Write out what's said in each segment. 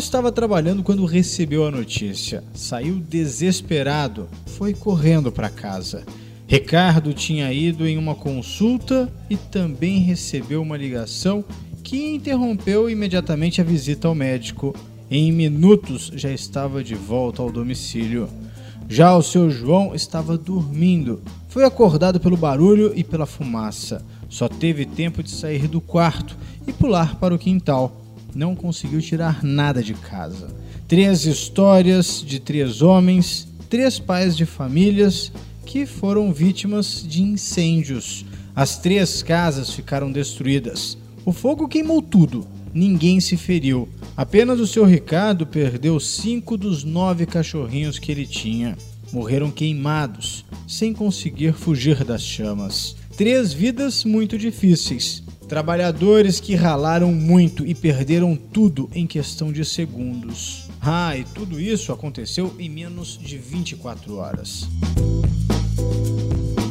estava trabalhando quando recebeu a notícia. Saiu desesperado, foi correndo para casa. Ricardo tinha ido em uma consulta e também recebeu uma ligação que interrompeu imediatamente a visita ao médico. Em minutos já estava de volta ao domicílio. Já o seu João estava dormindo. Foi acordado pelo barulho e pela fumaça. Só teve tempo de sair do quarto e pular para o quintal. Não conseguiu tirar nada de casa. Três histórias de três homens, três pais de famílias que foram vítimas de incêndios. As três casas ficaram destruídas. O fogo queimou tudo. Ninguém se feriu. Apenas o seu Ricardo perdeu cinco dos nove cachorrinhos que ele tinha. Morreram queimados, sem conseguir fugir das chamas. Três vidas muito difíceis. Trabalhadores que ralaram muito e perderam tudo em questão de segundos. Ah, e tudo isso aconteceu em menos de 24 horas.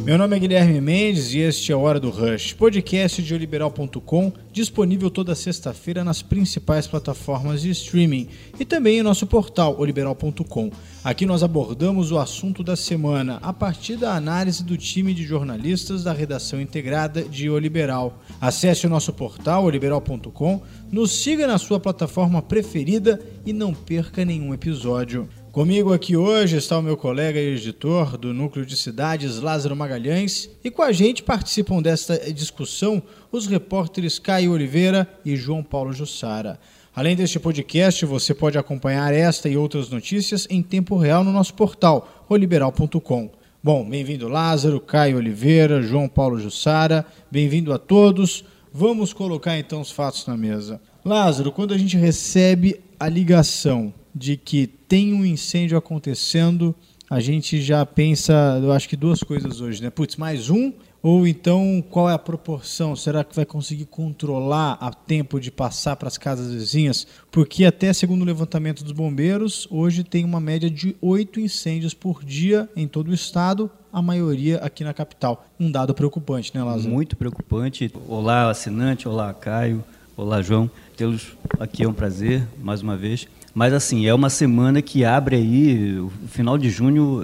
Meu nome é Guilherme Mendes e este é o Hora do Rush, podcast de oliberal.com, disponível toda sexta-feira nas principais plataformas de streaming e também em nosso portal oliberal.com. Aqui nós abordamos o assunto da semana a partir da análise do time de jornalistas da redação integrada de O Liberal. Acesse o nosso portal oliberal.com, nos siga na sua plataforma preferida e não perca nenhum episódio. Comigo aqui hoje está o meu colega e editor do Núcleo de Cidades, Lázaro Magalhães, e com a gente participam desta discussão os repórteres Caio Oliveira e João Paulo Jussara. Além deste podcast, você pode acompanhar esta e outras notícias em tempo real no nosso portal, oliberal.com. Bom, bem-vindo Lázaro, Caio Oliveira, João Paulo Jussara, bem-vindo a todos. Vamos colocar então os fatos na mesa. Lázaro, quando a gente recebe a ligação de que tem um incêndio acontecendo, a gente já pensa, eu acho que duas coisas hoje, né? Putz, mais um? Ou então, qual é a proporção? Será que vai conseguir controlar a tempo de passar para as casas vizinhas? Porque até segundo o levantamento dos bombeiros, hoje tem uma média de oito incêndios por dia em todo o estado, a maioria aqui na capital. Um dado preocupante, né, Lázaro? Muito preocupante. Olá, assinante. Olá, Caio. Olá, João. Tê-los aqui é um prazer, mais uma vez. Mas assim, é uma semana que abre aí, o final de junho,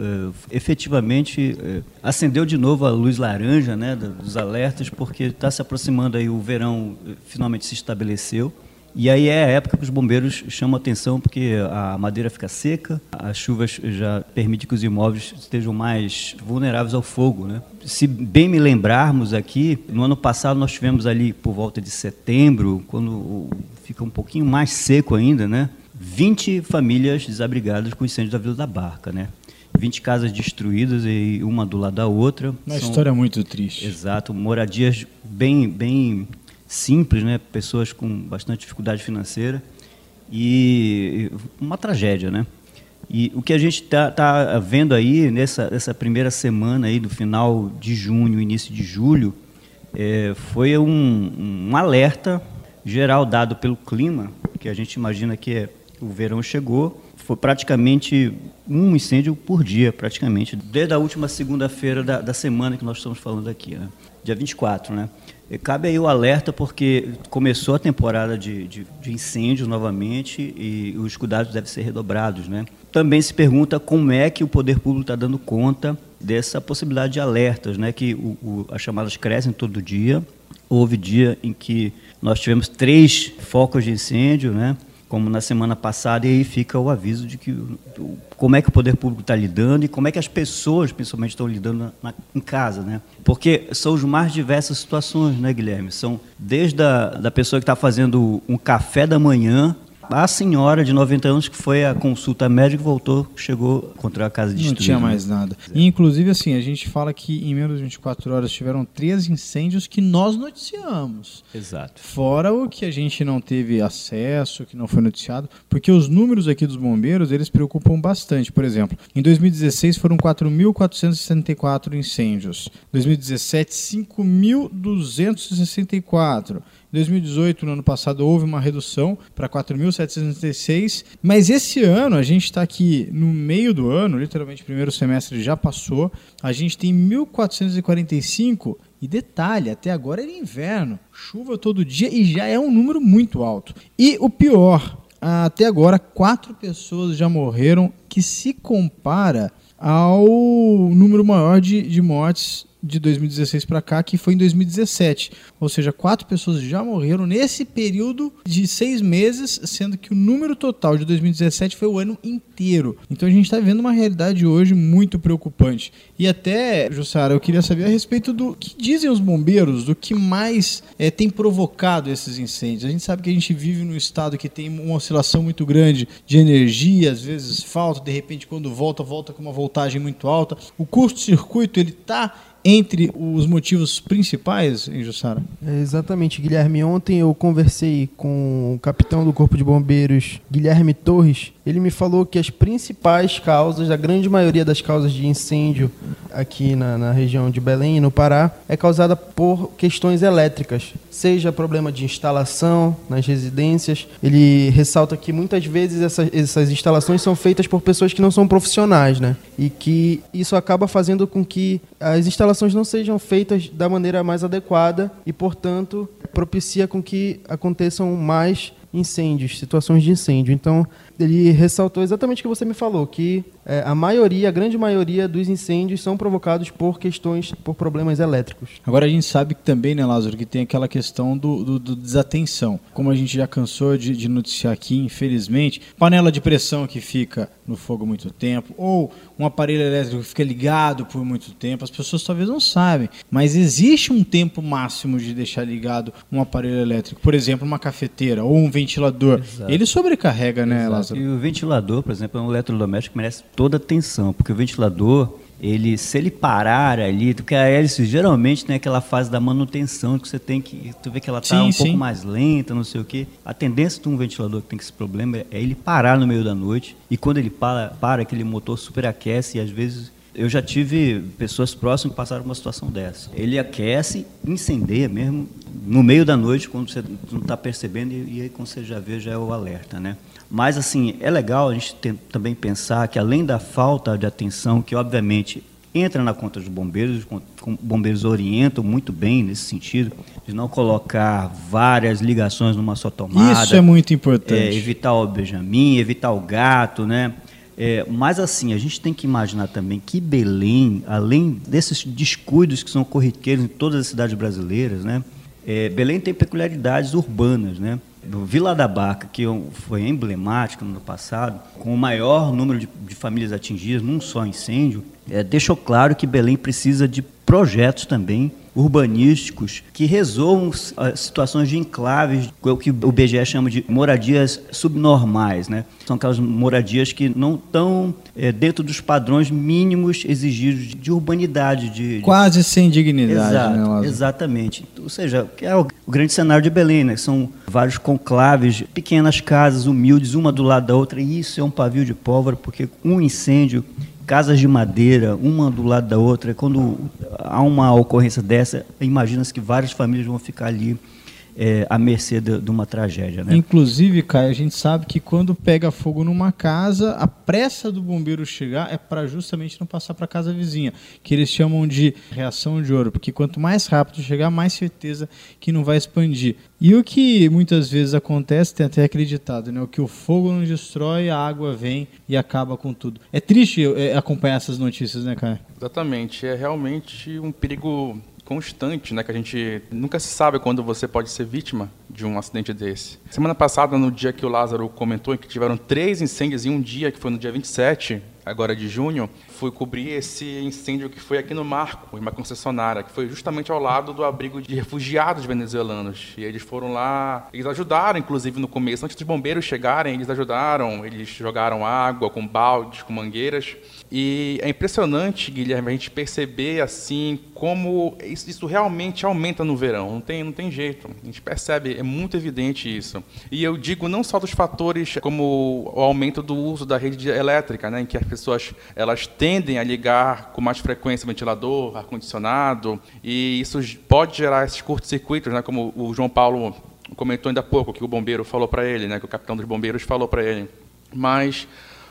é, efetivamente é, acendeu de novo a luz laranja né, dos alertas, porque está se aproximando aí, o verão eh, finalmente se estabeleceu. E aí é a época que os bombeiros chamam atenção, porque a madeira fica seca, as chuvas já permitem que os imóveis estejam mais vulneráveis ao fogo. Né? Se bem me lembrarmos aqui, no ano passado nós tivemos ali por volta de setembro, quando fica um pouquinho mais seco ainda, né? 20 famílias desabrigadas com incêndio da Vila da Barca, né? 20 casas destruídas e uma do lado da outra. Uma São, história muito triste. Exato, moradias bem, bem simples, né? Pessoas com bastante dificuldade financeira e uma tragédia, né? E o que a gente está tá vendo aí nessa, nessa primeira semana aí do final de junho, início de julho, é, foi um, um alerta geral dado pelo clima, que a gente imagina que é o verão chegou, foi praticamente um incêndio por dia, praticamente, desde a última segunda-feira da, da, semana que nós estamos falando aqui, né? dia 24, né? E cabe aí o alerta porque começou a temporada de, de, de incêndios novamente e os cuidados devem ser redobrados, né? Também se pergunta como é que o poder público está dando conta dessa possibilidade de alertas, né? Que o, o, as chamadas crescem todo dia. Houve dia em que nós tivemos três focos de incêndio, né? Como na semana passada, e aí fica o aviso de que como é que o poder público está lidando e como é que as pessoas, principalmente, estão lidando na, na, em casa, né? Porque são as mais diversas situações, né, Guilherme? São desde a da pessoa que está fazendo um café da manhã a senhora de 90 anos que foi à consulta médica voltou, chegou, encontrou a casa destruída. Não tinha mais nada. E, inclusive, assim, a gente fala que em menos de 24 horas tiveram três incêndios que nós noticiamos. Exato. Fora o que a gente não teve acesso, que não foi noticiado, porque os números aqui dos bombeiros, eles preocupam bastante. Por exemplo, em 2016 foram 4.464 incêndios. 2017, 5.264. 2018, no ano passado, houve uma redução para 4.766, mas esse ano, a gente está aqui no meio do ano, literalmente o primeiro semestre já passou, a gente tem 1.445 e detalhe, até agora era inverno, chuva todo dia e já é um número muito alto. E o pior, até agora quatro pessoas já morreram, que se compara ao número maior de, de mortes de 2016 para cá, que foi em 2017. Ou seja, quatro pessoas já morreram nesse período de seis meses, sendo que o número total de 2017 foi o ano inteiro. Então a gente está vivendo uma realidade hoje muito preocupante. E até, Jussara, eu queria saber a respeito do que dizem os bombeiros, do que mais é, tem provocado esses incêndios. A gente sabe que a gente vive num estado que tem uma oscilação muito grande de energia, às vezes falta, de repente quando volta, volta com uma voltagem muito alta. O curto-circuito, ele está entre os motivos principais, em Jussara? É, exatamente, Guilherme. Ontem eu conversei com o capitão do Corpo de Bombeiros, Guilherme Torres. Ele me falou que as principais causas, a grande maioria das causas de incêndio aqui na, na região de Belém e no Pará, é causada por questões elétricas, seja problema de instalação nas residências. Ele ressalta que muitas vezes essas, essas instalações são feitas por pessoas que não são profissionais, né? E que isso acaba fazendo com que as instalações não sejam feitas da maneira mais adequada e, portanto, propicia com que aconteçam mais incêndios, situações de incêndio. Então, ele ressaltou exatamente o que você me falou, que é, a maioria, a grande maioria dos incêndios são provocados por questões, por problemas elétricos. Agora a gente sabe que também, né, Lázaro, que tem aquela questão do, do, do desatenção. Como a gente já cansou de, de, noticiar aqui, infelizmente, panela de pressão que fica no fogo muito tempo, ou um aparelho elétrico que fica ligado por muito tempo, as pessoas talvez não sabem, mas existe um tempo máximo de deixar ligado um aparelho elétrico. Por exemplo, uma cafeteira ou um ventilador. Exato. Ele sobrecarrega, né, Exato. Lázaro? E o ventilador, por exemplo, é um eletrodoméstico que merece toda atenção, porque o ventilador, ele, se ele parar ali, porque a hélice geralmente tem aquela fase da manutenção que você tem que, tu vê que ela está um sim. pouco mais lenta, não sei o quê. A tendência de um ventilador que tem esse problema é ele parar no meio da noite e quando ele para, para aquele motor superaquece e às vezes eu já tive pessoas próximas que passaram uma situação dessa. Ele aquece, incendeia mesmo no meio da noite, quando você não está percebendo, e, e, aí quando você já vê, já é o alerta, né? Mas, assim, é legal a gente tem, também pensar que, além da falta de atenção, que obviamente entra na conta dos bombeiros, os bombeiros orientam muito bem nesse sentido, de não colocar várias ligações numa só tomada. Isso é muito importante. É, evitar o Benjamin, evitar o gato, né? É, mas assim, a gente tem que imaginar também que Belém, além desses descuidos que são corriqueiros em todas as cidades brasileiras, né? É, Belém tem peculiaridades urbanas, né? Vila da Barca, que foi emblemática no ano passado, com o maior número de, de famílias atingidas num só incêndio, é, deixou claro que Belém precisa de projetos também urbanísticos que resolvam as situações de enclaves, o que o BGE chama de moradias subnormais. Né? São aquelas moradias que não estão é, dentro dos padrões mínimos exigidos de urbanidade. De, Quase sem dignidade. Exato, né, exatamente. Ou seja, que é o, o grande cenário de Belém, né? são vários conclaves, pequenas casas humildes, uma do lado da outra, e isso é um pavio de pólvora, porque um incêndio casas de madeira, uma do lado da outra. Quando há uma ocorrência dessa, imagina-se que várias famílias vão ficar ali é, à mercê de, de, uma tragédia. Né? Inclusive, Caio, a gente sabe que quando pega fogo numa casa, a pressa do bombeiro chegar é para justamente não passar para a casa vizinha, que eles chamam de reação de ouro, porque quanto mais rápido chegar, mais certeza que não vai expandir. E o que muitas vezes acontece, tem até acreditado, né? O que o fogo não destrói, a água vem e acaba com tudo. É triste é, acompanhar essas notícias, né, Caio? Exatamente. É realmente um perigo constante, né? Que a gente nunca se sabe quando você pode ser vítima de um acidente desse. Semana passada, no dia que o Lázaro comentou que tiveram três incêndios em um dia, que foi no dia 27, agora de junho, fui cobrir esse incêndio que foi aqui no Marco, em uma concessionária, que foi justamente ao lado do abrigo de refugiados venezuelanos. E eles foram lá, eles ajudaram, inclusive, no começo, antes dos bombeiros chegarem, eles ajudaram, eles jogaram água com baldes, com mangueiras. E é impressionante, Guilherme, a gente perceber assim como isso, isso, realmente aumenta no verão. Não tem, não tem jeito. A gente percebe, é muito evidente isso. E eu digo não só dos fatores como o aumento do uso da rede elétrica, né, em que as pessoas elas tendem a ligar com mais frequência ventilador, ar condicionado, e isso pode gerar esses curtos-circuitos, né, como o João Paulo comentou ainda há pouco que o bombeiro falou para ele, né, que o capitão dos bombeiros falou para ele. Mas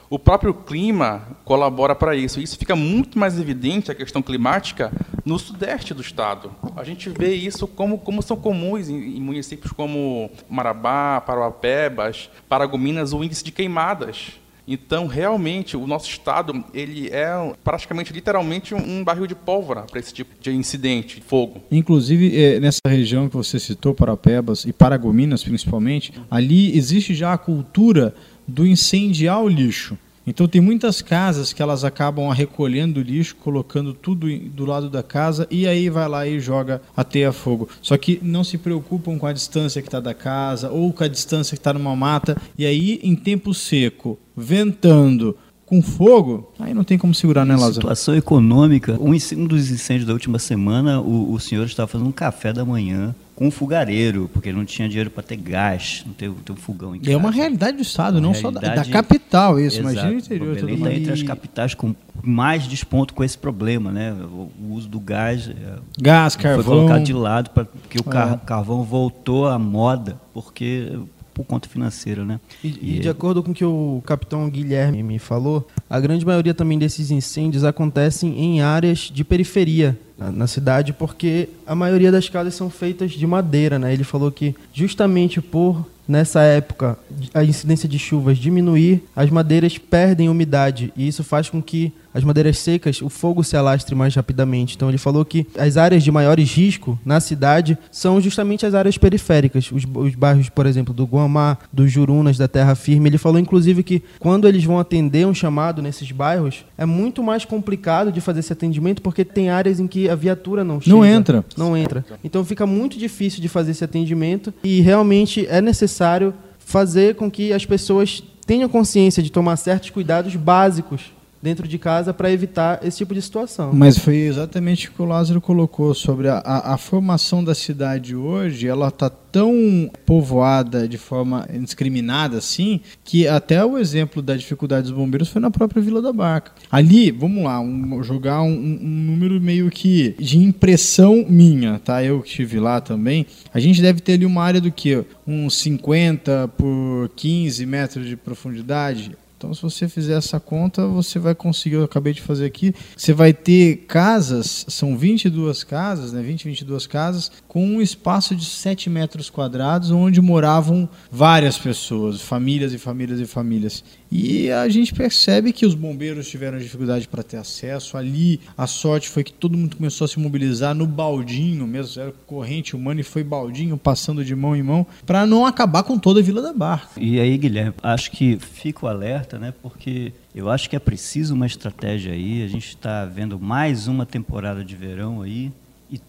o próprio clima colabora para isso. Isso fica muito mais evidente, a questão climática, no sudeste do estado. A gente vê isso como, como são comuns em, em municípios como Marabá, Parauapebas, Paragominas, o índice de queimadas. Então, realmente, o nosso estado ele é praticamente, literalmente, um barril de pólvora para esse tipo de incidente, de fogo. Inclusive, é, nessa região que você citou, Parapebas e Paragominas, principalmente, ali existe já a cultura do incendiar o lixo. Então tem muitas casas que elas acabam recolhendo o lixo, colocando tudo do lado da casa e aí vai lá e joga a teia fogo. Só que não se preocupam com a distância que está da casa ou com a distância que está numa mata. E aí, em tempo seco, ventando, com fogo, aí não tem como segurar, né, Lázaro? Situação econômica. Um, um dos incêndios da última semana, o, o senhor estava fazendo um café da manhã com um fogareiro, porque não tinha dinheiro para ter gás, não ter, ter um fogão em casa. É uma realidade do Estado, uma não só da, da, capital, isso. Exato. Imagina o interior. Belém está entre as capitais com mais desponto com esse problema, né? O, o uso do gás, é, gás, carvão. foi colocado de lado para que o é. carvão voltou à moda, porque por conta financeira, né? E, e, de acordo com o que o capitão Guilherme me falou, a grande maioria também desses incêndios acontecem em áreas de periferia na, cidade, porque a maioria das casas são feitas de madeira, né? Ele falou que justamente por nessa época a incidência de chuvas diminuir, as madeiras perdem umidade e isso faz com que as madeiras secas, o fogo se alastre mais rapidamente. Então ele falou que as áreas de maiores risco na cidade são justamente as áreas periféricas, os, os bairros, por exemplo, do Guamá, dos Jurunas, da Terra Firme. Ele falou inclusive que quando eles vão atender um chamado nesses bairros, é muito mais complicado de fazer esse atendimento porque tem áreas em que a viatura não chega. Não entra. Não entra. Então fica muito difícil de fazer esse atendimento e realmente é necessário fazer com que as pessoas tenham consciência de tomar certos cuidados básicos dentro de casa para evitar esse tipo de situação. Mas foi exatamente o que o Lázaro colocou sobre a, a, a formação da cidade hoje, ela está tão povoada de forma indiscriminada assim, que até o exemplo da dificuldade dos bombeiros foi na própria Vila da Barca. Ali, vamos lá, um, jogar um, um, número meio que de impressão minha, tá? Eu que estive lá também. A gente deve ter ali uma área do que? Uns 50 por 15 metros de profundidade então, se você fizer essa conta, você vai conseguir, eu acabei de fazer aqui, você vai ter casas, são 22 casas, né, 20, 22 casas, com um espaço de 7 metros quadrados, onde moravam várias pessoas, famílias e famílias e famílias. E a gente percebe que os bombeiros tiveram dificuldade para ter acesso. Ali, a sorte foi que todo mundo começou a se mobilizar no baldinho mesmo, era corrente humana e foi baldinho passando de mão em mão, para não acabar com toda a Vila da Barca. E aí, Guilherme, acho que fico alerta, né, porque eu acho que é preciso uma estratégia aí. A gente está vendo mais uma temporada de verão aí,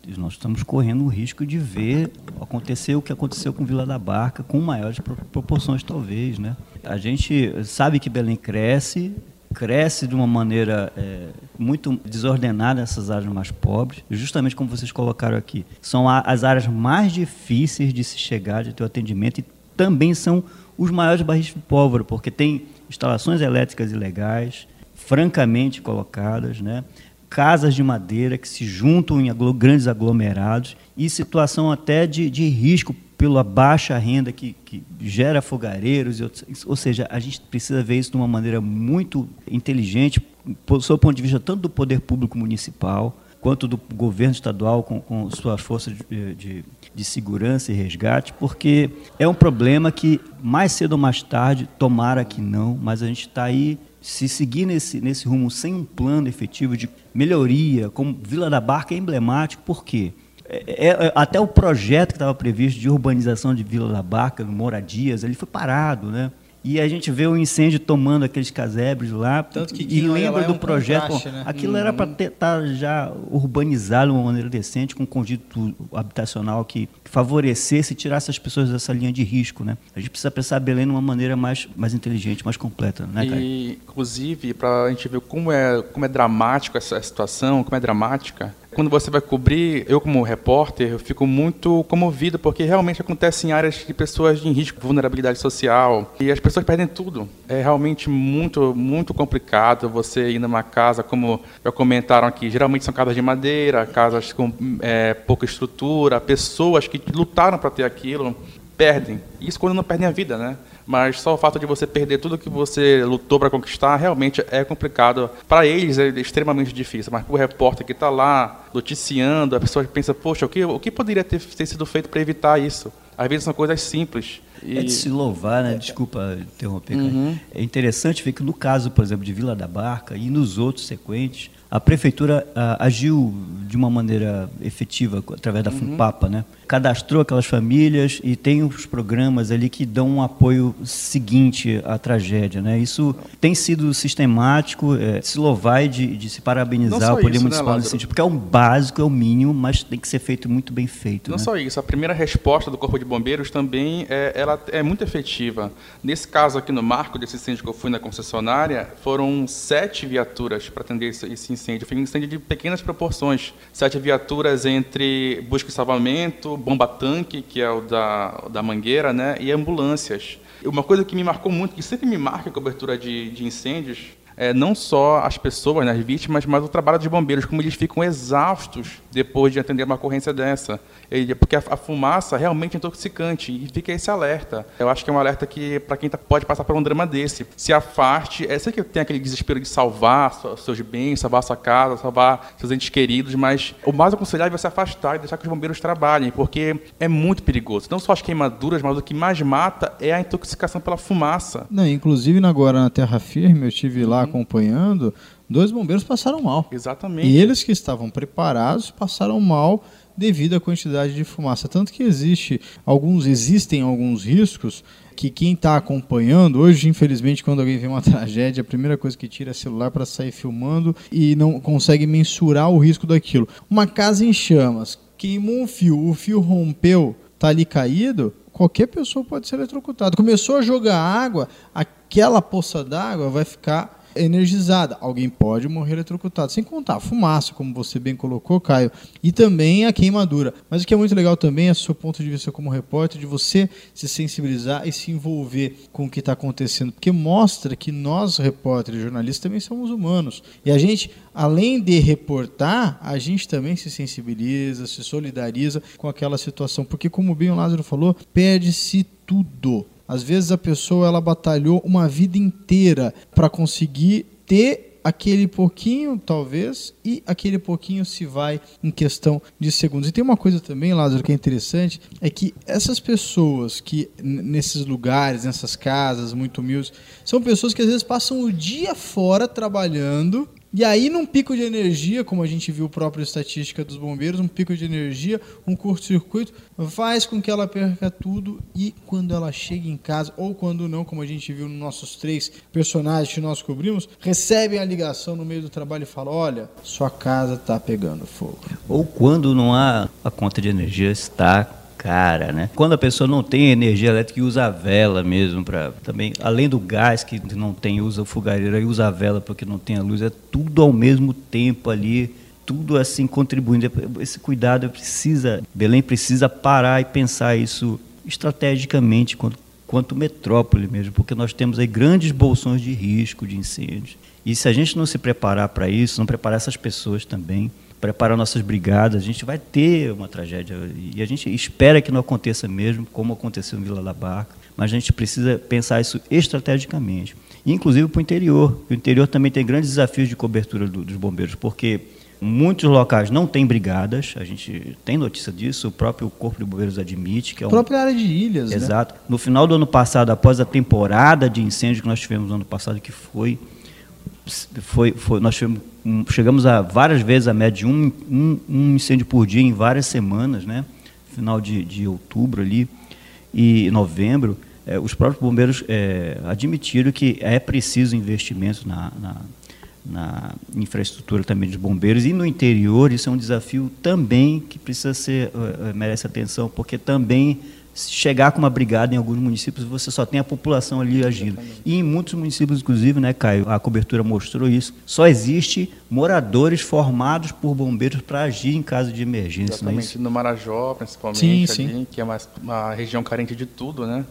e nós estamos correndo o risco de ver acontecer o que aconteceu com Vila da Barca, com maiores proporções, talvez. Né? A gente sabe que Belém cresce, cresce de uma maneira é, muito desordenada nessas áreas mais pobres, justamente como vocês colocaram aqui. São as áreas mais difíceis de se chegar, de ter o atendimento, e também são os maiores barris de pólvora, porque tem instalações elétricas ilegais, francamente colocadas, né? Casas de madeira que se juntam em grandes aglomerados e situação até de, de risco pela baixa renda que, que gera fogareiros, outros, ou seja, a gente precisa ver isso de uma maneira muito inteligente, sob o ponto de vista tanto do poder público municipal, quanto do governo estadual com, com suas forças de, de, de, segurança e resgate, porque é um problema que mais cedo ou mais tarde, tomara que não, mas a gente está aí, se seguir nesse, nesse rumo sem um plano efetivo de melhoria, como Vila da Barca é emblemático, por quê? É, é, até o projeto que estava previsto de urbanização de Vila da Barca, moradias, ele foi parado, né? E a gente vê o incêndio tomando aqueles casebres lá. Tanto que e lembra é do um projeto. Né? Aquilo uhum. era para estar tá já urbanizado de uma maneira decente, com um conjunto habitacional que favorecesse e tirasse as pessoas dessa linha de risco. Né? A gente precisa pensar Belém de uma maneira mais, mais inteligente, mais completa. Né, E, inclusive, para a gente ver como é, como é dramática essa situação, como é dramática, quando você vai cobrir, eu como repórter, eu fico muito comovido, porque realmente acontece em áreas de pessoas em risco de vulnerabilidade social, e as pessoas perdem tudo. É realmente muito, muito complicado você ir numa casa, como já comentaram aqui, geralmente são casas de madeira, casas com é, pouca estrutura, pessoas que lutaram para ter aquilo, perdem. Isso quando não perdem a vida, né? mas só o fato de você perder tudo que você lutou para conquistar realmente é complicado. Para eles é extremamente difícil, mas para o repórter que está lá noticiando, a pessoa pensa, poxa, o que, o que poderia ter, ter sido feito para evitar isso? Às vezes são coisas simples. E... É de se louvar, né? Desculpa interromper. Uhum. É interessante ver que no caso, por exemplo, de Vila da Barca e nos outros sequentes, a prefeitura ah, agiu de uma maneira efetiva através da uhum. FUNPAPA, né? Cadastrou aquelas famílias e tem os programas ali que dão um apoio seguinte à tragédia, né? Isso tem sido sistemático, é, se louvar de, de se parabenizar o Poder isso, né, Municipal né, nesse sentido, porque é um básico, é o mínimo, mas tem que ser feito muito bem feito. Não né? só isso, a primeira resposta do Corpo de Bombeiros também é, ela é muito efetiva. Nesse caso aqui no marco desse incêndio que eu fui na concessionária, foram sete viaturas para atender esse, esse incêndio. Foi um incêndio de pequenas proporções. Sete viaturas entre busca e salvamento, bomba-tanque, que é o da, da mangueira, né, e ambulâncias. Uma coisa que me marcou muito, que sempre me marca a cobertura de, de incêndios, é, não só as pessoas, né, as vítimas, mas o trabalho dos bombeiros, como eles ficam exaustos depois de atender uma ocorrência dessa. Porque a, a fumaça realmente é intoxicante e fica esse alerta. Eu acho que é um alerta que, para quem tá, pode passar por um drama desse, se afaste. É, sei que tem aquele desespero de salvar seus bens, salvar sua casa, salvar seus entes queridos, mas o mais aconselhável é se afastar e deixar que os bombeiros trabalhem, porque é muito perigoso. Não só as queimaduras, mas o que mais mata é a intoxicação pela fumaça. Não, inclusive agora na Terra Firme, eu estive lá acompanhando, dois bombeiros passaram mal. Exatamente. E eles que estavam preparados passaram mal devido à quantidade de fumaça. Tanto que existe alguns, existem alguns riscos que quem está acompanhando, hoje, infelizmente, quando alguém vê uma tragédia, a primeira coisa que tira é celular para sair filmando e não consegue mensurar o risco daquilo. Uma casa em chamas, queimou um fio, o fio rompeu, está ali caído, qualquer pessoa pode ser eletrocutada. Começou a jogar água, aquela poça d'água vai ficar energizada. Alguém pode morrer eletrocutado, sem contar a fumaça, como você bem colocou, Caio, e também a queimadura. Mas o que é muito legal também é o seu ponto de vista como repórter, de você se sensibilizar e se envolver com o que está acontecendo, porque mostra que nós, repórteres, jornalistas, também somos humanos. E a gente, além de reportar, a gente também se sensibiliza, se solidariza com aquela situação, porque como bem o Lázaro falou, perde-se tudo às vezes a pessoa ela batalhou uma vida inteira para conseguir ter aquele pouquinho, talvez, e aquele pouquinho se vai em questão de segundos. E tem uma coisa também, Lázaro, que é interessante, é que essas pessoas que nesses lugares, nessas casas muito humildes, são pessoas que às vezes passam o dia fora trabalhando e aí, num pico de energia, como a gente viu a própria estatística dos bombeiros, um pico de energia, um curto-circuito, faz com que ela perca tudo e quando ela chega em casa, ou quando não, como a gente viu nos nossos três personagens que nós cobrimos, recebem a ligação no meio do trabalho e falam: olha, sua casa está pegando fogo. Ou quando não há a conta de energia está cara, né? Quando a pessoa não tem energia elétrica e usa a vela mesmo para também, além do gás que não tem, usa o fogareiro e usa a vela porque não tem a luz, é tudo ao mesmo tempo ali, tudo assim contribuindo. Esse cuidado precisa, Belém precisa parar e pensar isso estrategicamente quanto, quanto metrópole mesmo, porque nós temos aí grandes bolsões de risco de incêndios. E se a gente não se preparar para isso, não preparar essas pessoas também, preparar nossas brigadas, a gente vai ter uma tragédia. E a gente espera que não aconteça mesmo, como aconteceu em Vila da Barca, mas a gente precisa pensar isso estrategicamente. Inclusive para o interior. O interior também tem grandes desafios de cobertura do, dos bombeiros, porque muitos locais não têm brigadas, a gente tem notícia disso, o próprio Corpo de Bombeiros admite que é a própria área de ilhas, né? Exato. Né? No final do ano passado, após a temporada de incêndio que nós tivemos no ano passado, que foi foi, foi nós tivemos chegamos a várias vezes a média de um, um, um incêndio por dia em várias semanas, né? Final de, de outubro ali e novembro, é, os próprios bombeiros é, admitiram que é preciso investimento na, na, na, infraestrutura também dos bombeiros e no interior isso é um desafio também que precisa ser é, merece atenção porque também chegar com uma brigada em alguns municípios, você só tem a população ali agindo. E em muitos municípios, inclusive, né, Caio, a cobertura mostrou isso, só existe moradores formados por bombeiros para agir em caso de emergência. É Exatamente, no Marajó, principalmente, sim, ali, sim. que é uma, uma região carente de tudo, né?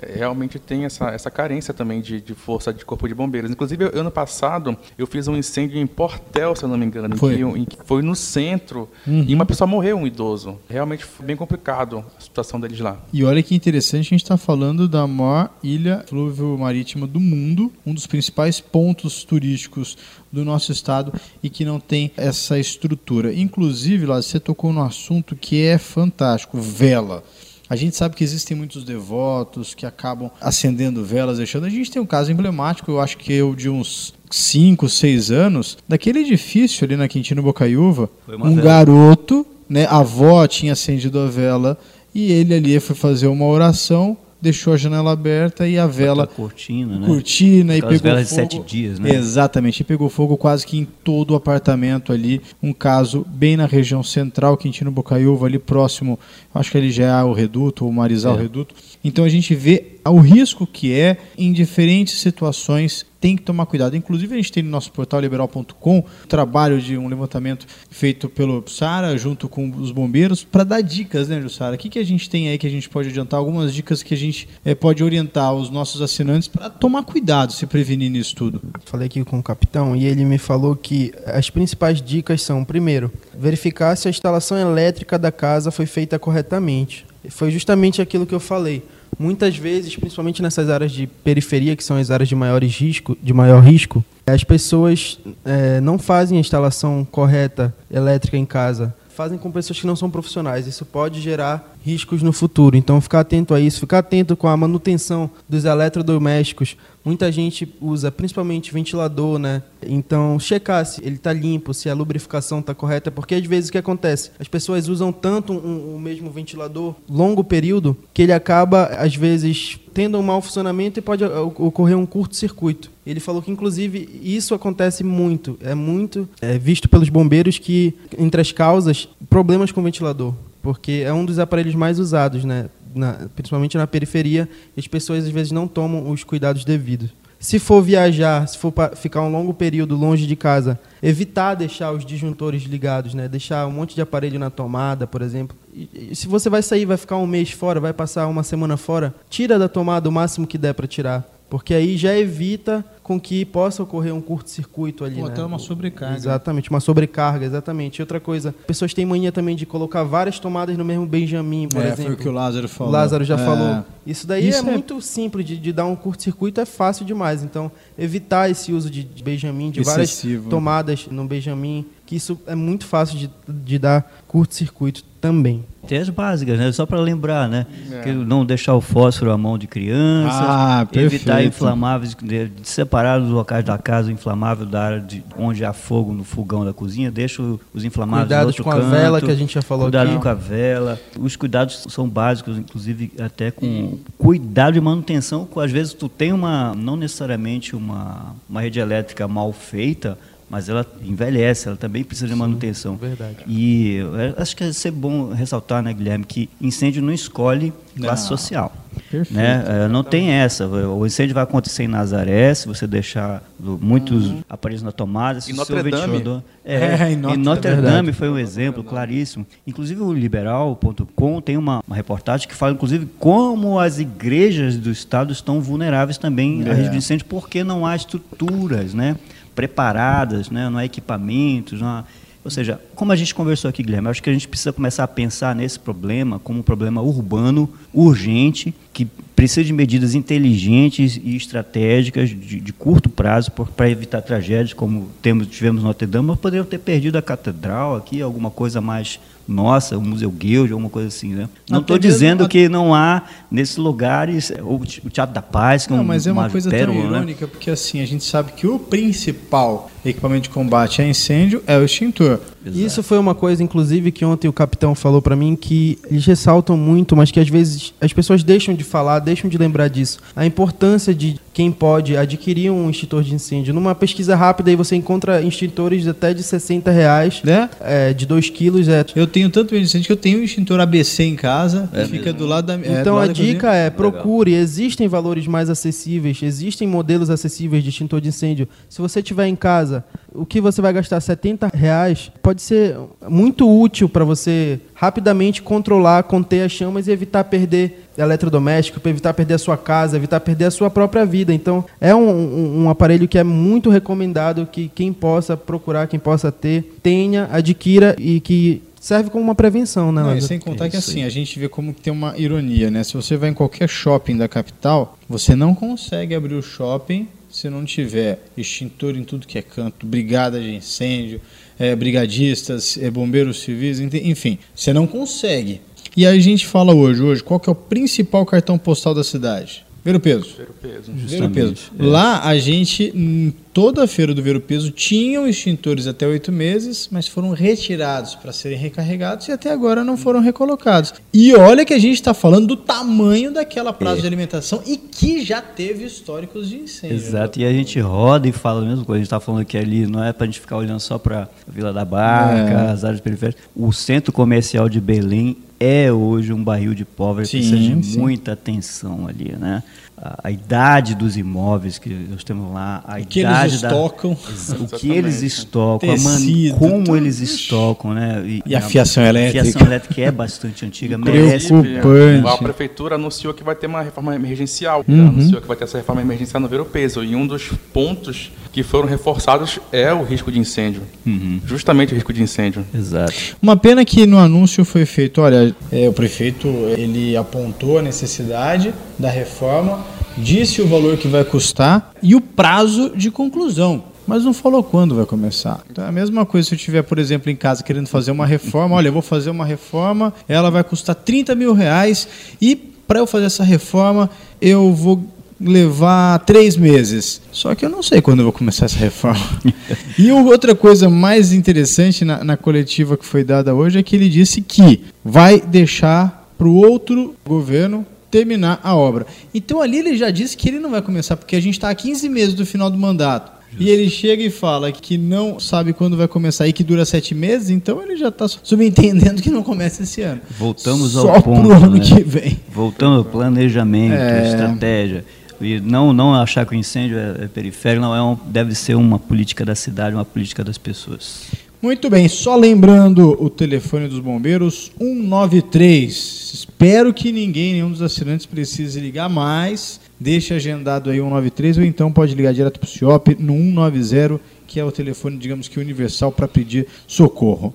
Realmente tem essa, essa carência também de, de força de corpo de bombeiros. Inclusive, ano passado, eu fiz um incêndio em Portel, se eu não me engano, Foi. Em, que, foi no centro e uma pessoa morreu, um idoso. Realmente foi bem complicado a situação deles lá. E olha que interessante, a gente está falando da maior ilha flúvio marítima do mundo, um dos principais pontos turísticos do nosso estado e que não tem essa estrutura. Inclusive, lá você tocou no assunto que é fantástico, vela. A gente sabe que existem muitos devotos que acabam acendendo velas, deixando. A gente tem um caso emblemático, eu acho que eu de uns 5, 6 anos, daquele edifício ali na Quintino Bocaiúva, um vela. garoto, né, a avó tinha acendido a vela e ele ali foi fazer uma oração, deixou a janela aberta e a vela Aquela cortina, né? cortina e pegou velas de fogo. sete dias, né? Exatamente, e pegou fogo quase que em todo o apartamento ali. Um caso bem na região central, Quintino Bocaiúva, ali próximo, acho que ali já é o Reduto, ou Marizal É. Reduto. Então a gente vê o risco que é em diferentes situações. Tem que tomar cuidado. Inclusive, a gente tem no nosso portal liberal.com trabalho de um levantamento feito pelo Sara, junto com os bombeiros, para dar dicas, né, Jussara? O que, que a gente tem aí que a gente pode adiantar? Algumas dicas que a gente eh, pode orientar os nossos assinantes para tomar cuidado, se prevenir nisso tudo. Falei aqui com o capitão e ele me falou que as principais dicas são, primeiro, verificar se a instalação elétrica da casa foi feita corretamente. Foi justamente aquilo que eu falei. Muitas vezes, principalmente nessas áreas de periferia, que são as áreas de, maiores risco, de maior risco, as pessoas eh, não fazem a instalação correta elétrica em casa. Fazem com pessoas que não são profissionais. Isso pode gerar riscos no futuro. Então, ficar atento a isso, ficar atento com a manutenção dos eletrodomésticos. Muita gente usa principalmente ventilador, né? Então, checar se ele está limpo, se a lubrificação está correta, porque às vezes o que acontece? As pessoas usam tanto um- o mesmo ventilador longo período que ele acaba, às vezes, tendo um mau funcionamento e pode ocorrer um curto-circuito. Ele falou que, inclusive, isso acontece muito. É muito é, visto pelos bombeiros que, entre as causas, problemas com o ventilador. Porque é um dos aparelhos mais usados, né? Na- principalmente na periferia, as pessoas às vezes não tomam os cuidados devidos. Se for viajar, se for ficar um longo período longe de casa, evitar deixar os disjuntores ligados, né? Deixar um monte de aparelho na tomada, por exemplo. E se você vai sair, vai ficar um mês fora, vai passar uma semana fora, tira da tomada o máximo que der para tirar, porque aí já evita com que possa ocorrer um curto-circuito ali, Ou né? até uma sobrecarga. Exatamente, uma sobrecarga, exatamente. Outra coisa, pessoas têm mania também de colocar várias tomadas no mesmo Benjamin, por é, exemplo. foi o que o Lázaro falou. O Lázaro já É. falou. Isso daí Isso é, é- muito simples de, de dar um curto-circuito, é fácil demais. Então, evitar esse uso de de Benjamin, de várias Excessivo. tomadas no Benjamin, que isso é muito fácil de, de dar curto-circuito também. Tem as básicas, né? Só para lembrar, né? É. Que não deixar o fósforo à mão de crianças, Ah, evitar inflamáveis, separar os locais da casa o inflamável da área de onde há fogo no fogão da cozinha, deixa os inflamáveis no Cuidados outro com a canto, vela, que a gente já falou cuidado aqui. com a vela. Os cuidados são básicos, inclusive até com cuidado de manutenção, com às vezes tu tem uma, não necessariamente uma, uma rede elétrica mal feita, mas ela envelhece, ela também precisa de manutenção. verdade. E eu acho que é sempre bom ressaltar, né, Guilherme, que incêndio não escolhe classe Não. social. Perfeito. Né? É, Não tem essa. O incêndio vai acontecer em Nazaré, se você deixar muitos aparelhos na tomada, se Em Notre Dame. ventilador... É, É, em em Notre- Notre, é Dame verdade. foi um exemplo claríssimo. Inclusive o liberal.com tem uma, uma reportagem que fala, inclusive, como as igrejas do Estado estão vulneráveis também É. a risco de incêndio, porque não há estruturas né, preparadas, né, não há equipamentos, não há... Ou seja, como a gente conversou aqui, Guilherme, acho que a gente precisa começar a pensar nesse problema como um problema urbano, urgente, que precisa de medidas inteligentes e estratégicas de, de curto prazo para evitar tragédias como temos, tivemos no Notre Dame, mas poderiam ter perdido a catedral aqui, alguma coisa mais nossa, o Museu Guild, alguma coisa assim, né? Não estou dizendo que não há nesses lugares o o Teatro da Paz, que é Não, um- mas é uma, coisa pérola, tão né? irônica, porque assim, a gente sabe que o principal equipamento de combate a incêndio é o extintor. Isso foi uma coisa, inclusive, que ontem o capitão falou pra mim, que eles ressaltam muito, mas que às vezes as pessoas deixam de falar, deixam de lembrar disso. A importância de quem pode adquirir um extintor de incêndio. Numa pesquisa rápida aí você encontra extintores até de 60 reais, Né? é, de 2 quilos. É. Eu tenho tanto incêndio que eu tenho um extintor ABC em casa, É que fica mesmo? do lado da é, do Então lado a dica é procure, existem valores mais acessíveis, existem modelos acessíveis de extintor de incêndio. Se você tiver em casa, o que você vai gastar 70 reais pode pode ser muito útil para você rapidamente controlar, conter as chamas e evitar perder eletrodoméstico, para evitar perder a sua casa, evitar perder a sua própria vida. Então, é um, um, um, aparelho que é muito recomendado que quem possa procurar, quem possa ter, tenha, adquira e que serve como uma prevenção, né? Não, sem contar é que assim, a gente vê como que tem uma ironia, né? Se você vai em qualquer shopping da capital, você não consegue abrir o shopping se não tiver extintor em tudo que é canto, brigada de incêndio, é, brigadistas, é, bombeiros civis, enfim, você não consegue. E aí a gente fala hoje, hoje, qual que é o principal cartão postal da cidade? Ver peso. Ver o peso. Ver o peso. É. Lá a gente, em toda a feira do ver o peso, tinham extintores até oito meses, mas foram retirados para serem recarregados e até agora não foram recolocados. E olha que a gente está falando do tamanho daquela praça é. de alimentação e que já teve históricos de incêndio. Exato, e a gente roda e fala a mesma coisa. A gente está falando que ali não é para a gente ficar olhando só para a Vila da Barca, é. as áreas periféricas. O centro comercial de Belém é hoje um barril de pólvora que precisa de sim. muita atenção ali, né? A, a, idade dos imóveis que nós temos lá, a o que idade eles estocam, da, o que eles estocam, Tecido, man, como tudo. eles estocam, né? E, e a, fiação elétrica. A fiação elétrica é bastante antiga, Preocupante. A prefeitura anunciou que vai ter uma reforma emergencial, uhum. anunciou que vai ter essa reforma emergencial no Ver o Peso, e um dos pontos que foram reforçados é o risco de incêndio. Uhum. Justamente o risco de incêndio. Exato. Uma pena que no anúncio foi feito, olha, é, o prefeito ele apontou a necessidade da reforma, disse o valor que vai custar e o prazo de conclusão mas não falou quando vai começar. Então é a mesma coisa se eu estiver, por exemplo, em casa querendo fazer uma reforma. Olha, eu vou fazer uma reforma, ela vai custar 30 mil reais e para eu fazer essa reforma eu vou levar três meses. Só que eu não sei quando eu vou começar essa reforma. e outra coisa mais interessante na, na coletiva que foi dada hoje é que ele disse que vai deixar para o outro governo terminar a obra. Então ali ele já disse que ele não vai começar, porque a gente está a 15 meses do final do mandato. Justo. E ele chega e fala que não sabe quando vai começar e que dura sete meses, então ele já está subentendendo que não começa esse ano. Voltamos Só ao ponto. Só ano né? que vem. Voltando ao planejamento, é... estratégia. E não, não achar que o incêndio é, é periférico, não é um, deve ser uma política da cidade, uma política das pessoas. Muito bem, só lembrando o telefone dos bombeiros 193. Espero que ninguém, nenhum dos assinantes precise ligar mais. Deixe agendado aí 193 ou então pode ligar direto para o CIOP no 190, que é o telefone, digamos que universal para pedir socorro.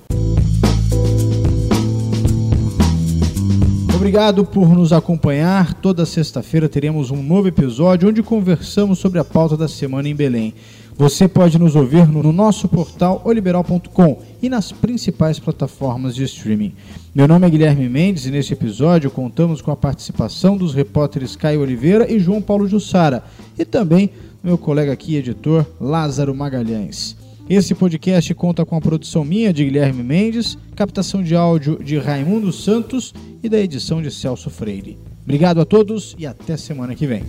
Obrigado por nos acompanhar. Toda sexta-feira teremos um novo episódio onde conversamos sobre a pauta da semana em Belém. Você pode nos ouvir no nosso portal oliberal.com e nas principais plataformas de streaming. Meu nome é Guilherme Mendes e neste episódio contamos com a participação dos repórteres Caio Oliveira e João Paulo Jussara e também meu colega aqui, editor Lázaro Magalhães. Esse podcast conta com a produção minha de Guilherme Mendes, captação de áudio de Raimundo Santos e da edição de Celso Freire. Obrigado a todos e até semana que vem.